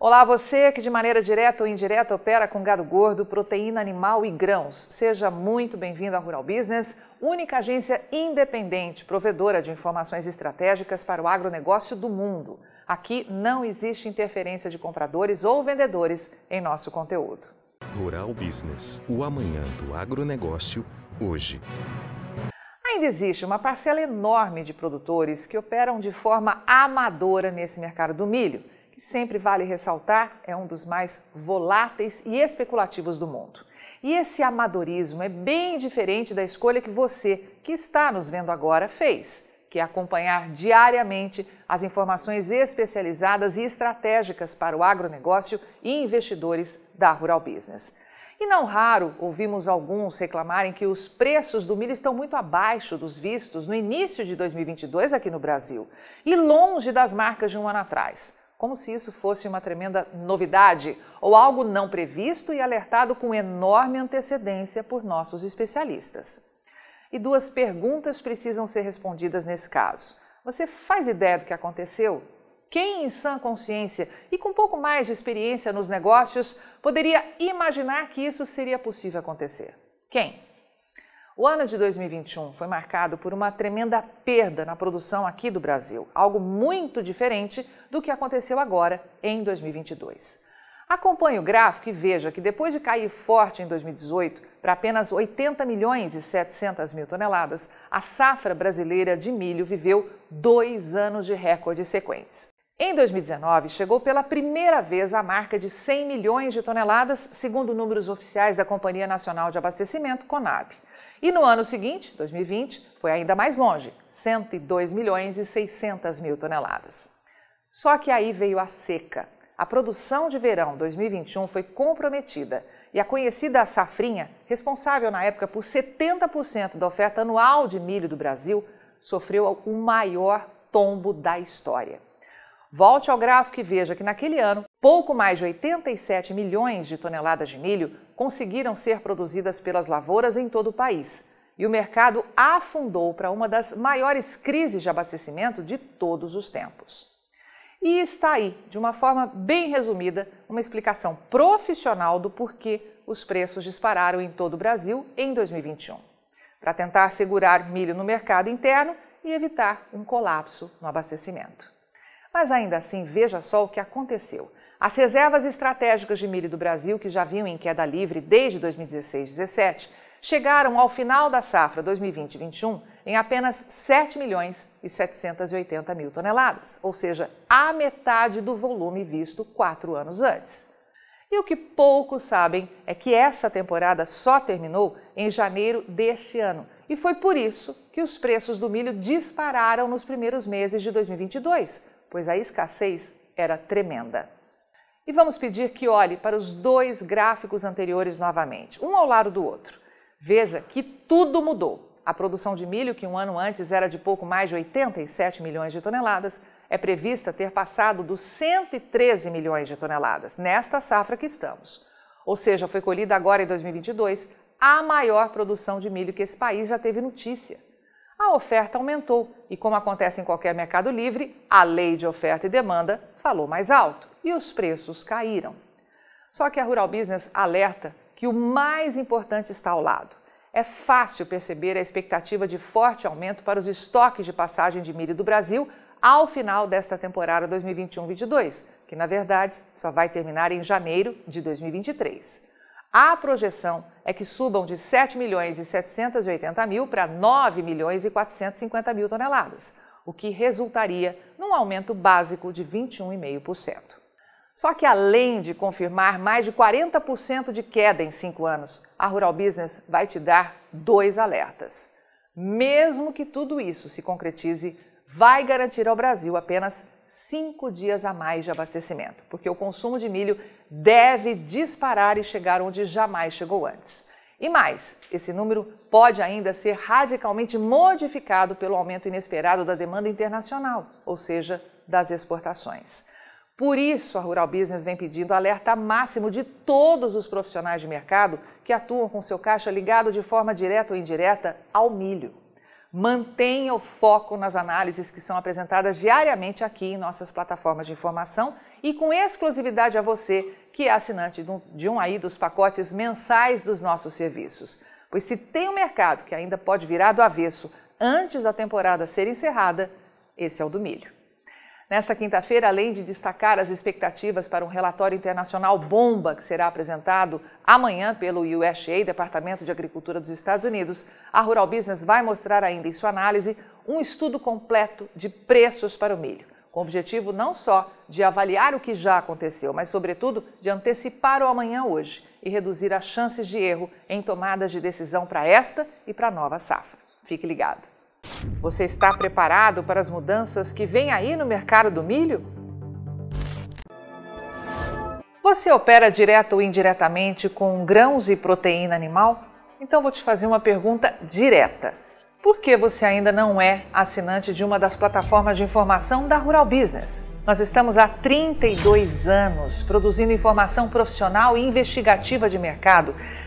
Olá, você que de maneira direta ou indireta opera com gado gordo, proteína animal e grãos. Seja muito bem-vindo à Rural Business, única agência independente, provedora de informações estratégicas para o agronegócio do mundo. Aqui não existe interferência de compradores ou vendedores em nosso conteúdo. Rural Business, o amanhã do agronegócio, hoje. Ainda existe uma parcela enorme de produtores que operam de forma amadora nesse mercado do milho que sempre vale ressaltar, é um dos mais voláteis e especulativos do mundo. E esse amadorismo é bem diferente da escolha que você, que está nos vendo agora, fez, que é acompanhar diariamente as informações especializadas e estratégicas para o agronegócio e investidores da Rural Business. E não raro ouvimos alguns reclamarem que os preços do milho estão muito abaixo dos vistos no início de 2022 aqui no Brasil e longe das marcas de um ano atrás como se isso fosse uma tremenda novidade ou algo não previsto e alertado com enorme antecedência por nossos especialistas. E duas perguntas precisam ser respondidas nesse caso. Você faz ideia do que aconteceu? Quem, em sã consciência e com um pouco mais de experiência nos negócios, poderia imaginar que isso seria possível acontecer? Quem? O ano de 2021 foi marcado por uma tremenda perda na produção aqui do Brasil, algo muito diferente do que aconteceu agora em 2022. Acompanhe o gráfico e veja que depois de cair forte em 2018 para apenas 80 milhões e 700 mil toneladas, a safra brasileira de milho viveu dois anos de recordes sequentes. Em 2019, chegou pela primeira vez a marca de 100 milhões de toneladas, segundo números oficiais da Companhia Nacional de Abastecimento, CONAB. E no ano seguinte, 2020, foi ainda mais longe, 102 milhões e 600 mil toneladas. Só que aí veio a seca. A produção de verão 2021 foi comprometida e a conhecida safrinha, responsável na época por 70% da oferta anual de milho do Brasil, sofreu o maior tombo da história. Volte ao gráfico e veja que naquele ano, pouco mais de 87 milhões de toneladas de milho conseguiram ser produzidas pelas lavouras em todo o país. E o mercado afundou para uma das maiores crises de abastecimento de todos os tempos. E está aí, de uma forma bem resumida, uma explicação profissional do porquê os preços dispararam em todo o Brasil em 2021. Para tentar segurar milho no mercado interno e evitar um colapso no abastecimento. Mas ainda assim, veja só o que aconteceu. As reservas estratégicas de milho do Brasil, que já vinham em queda livre desde 2016-17, chegaram ao final da safra 2020-21 em apenas 7 milhões e 780 mil toneladas, ou seja, a metade do volume visto quatro anos antes. E o que poucos sabem é que essa temporada só terminou em janeiro deste ano, e foi por isso que os preços do milho dispararam nos primeiros meses de 2022, pois a escassez era tremenda. E vamos pedir que olhe para os dois gráficos anteriores novamente, um ao lado do outro. Veja que tudo mudou. A produção de milho, que um ano antes era de pouco mais de 87 milhões de toneladas, é prevista ter passado dos 113 milhões de toneladas nesta safra que estamos. Ou seja, foi colhida agora em 2022 a maior produção de milho que esse país já teve notícia a oferta aumentou e, como acontece em qualquer mercado livre, a lei de oferta e demanda falou mais alto e os preços caíram. Só que a Rural Business alerta que o mais importante está ao lado. É fácil perceber a expectativa de forte aumento para os estoques de passagem de milho do Brasil ao final desta temporada 2021-22, que na verdade só vai terminar em janeiro de 2023. A projeção é que subam de 7 milhões e 780 mil para 9 milhões e 450 mil toneladas, o que resultaria num aumento básico de 21,5%. Só que além de confirmar mais de 40% de queda em cinco anos, a Rural Business vai te dar dois alertas. Mesmo que tudo isso se concretize, vai garantir ao Brasil apenas cinco dias a mais de abastecimento, porque o consumo de milho deve disparar e chegar onde jamais chegou antes. E mais, esse número pode ainda ser radicalmente modificado pelo aumento inesperado da demanda internacional, ou seja, das exportações. Por isso, a Rural Business vem pedindo alerta máximo de todos os profissionais de mercado que atuam com seu caixa ligado de forma direta ou indireta ao milho. Mantenha o foco nas análises que são apresentadas diariamente aqui em nossas plataformas de informação e com exclusividade a você, que é assinante de um aí dos pacotes mensais dos nossos serviços. Pois se tem um mercado que ainda pode virar do avesso antes da temporada ser encerrada, esse é o do milho. Nesta quinta-feira, além de destacar as expectativas para um relatório internacional bomba que será apresentado amanhã pelo USDA, Departamento de Agricultura dos Estados Unidos, a Rural Business vai mostrar ainda em sua análise um estudo completo de preços para o milho, com o objetivo não só de avaliar o que já aconteceu, mas, sobretudo, de antecipar o amanhã hoje e reduzir as chances de erro em tomadas de decisão para esta e para a nova safra. Fique ligado. Você está preparado para as mudanças que vêm aí no mercado do milho? Você opera direto ou indiretamente com grãos e proteína animal? Então vou te fazer uma pergunta direta. Por que você ainda não é assinante de uma das plataformas de informação da Rural Business? Nós estamos há 32 anos produzindo informação profissional e investigativa de mercado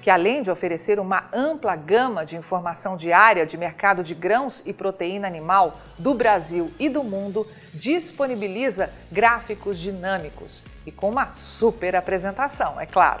que além de oferecer uma ampla gama de informação diária de mercado de grãos e proteína animal do Brasil e do mundo, disponibiliza gráficos dinâmicos e com uma super apresentação, é claro.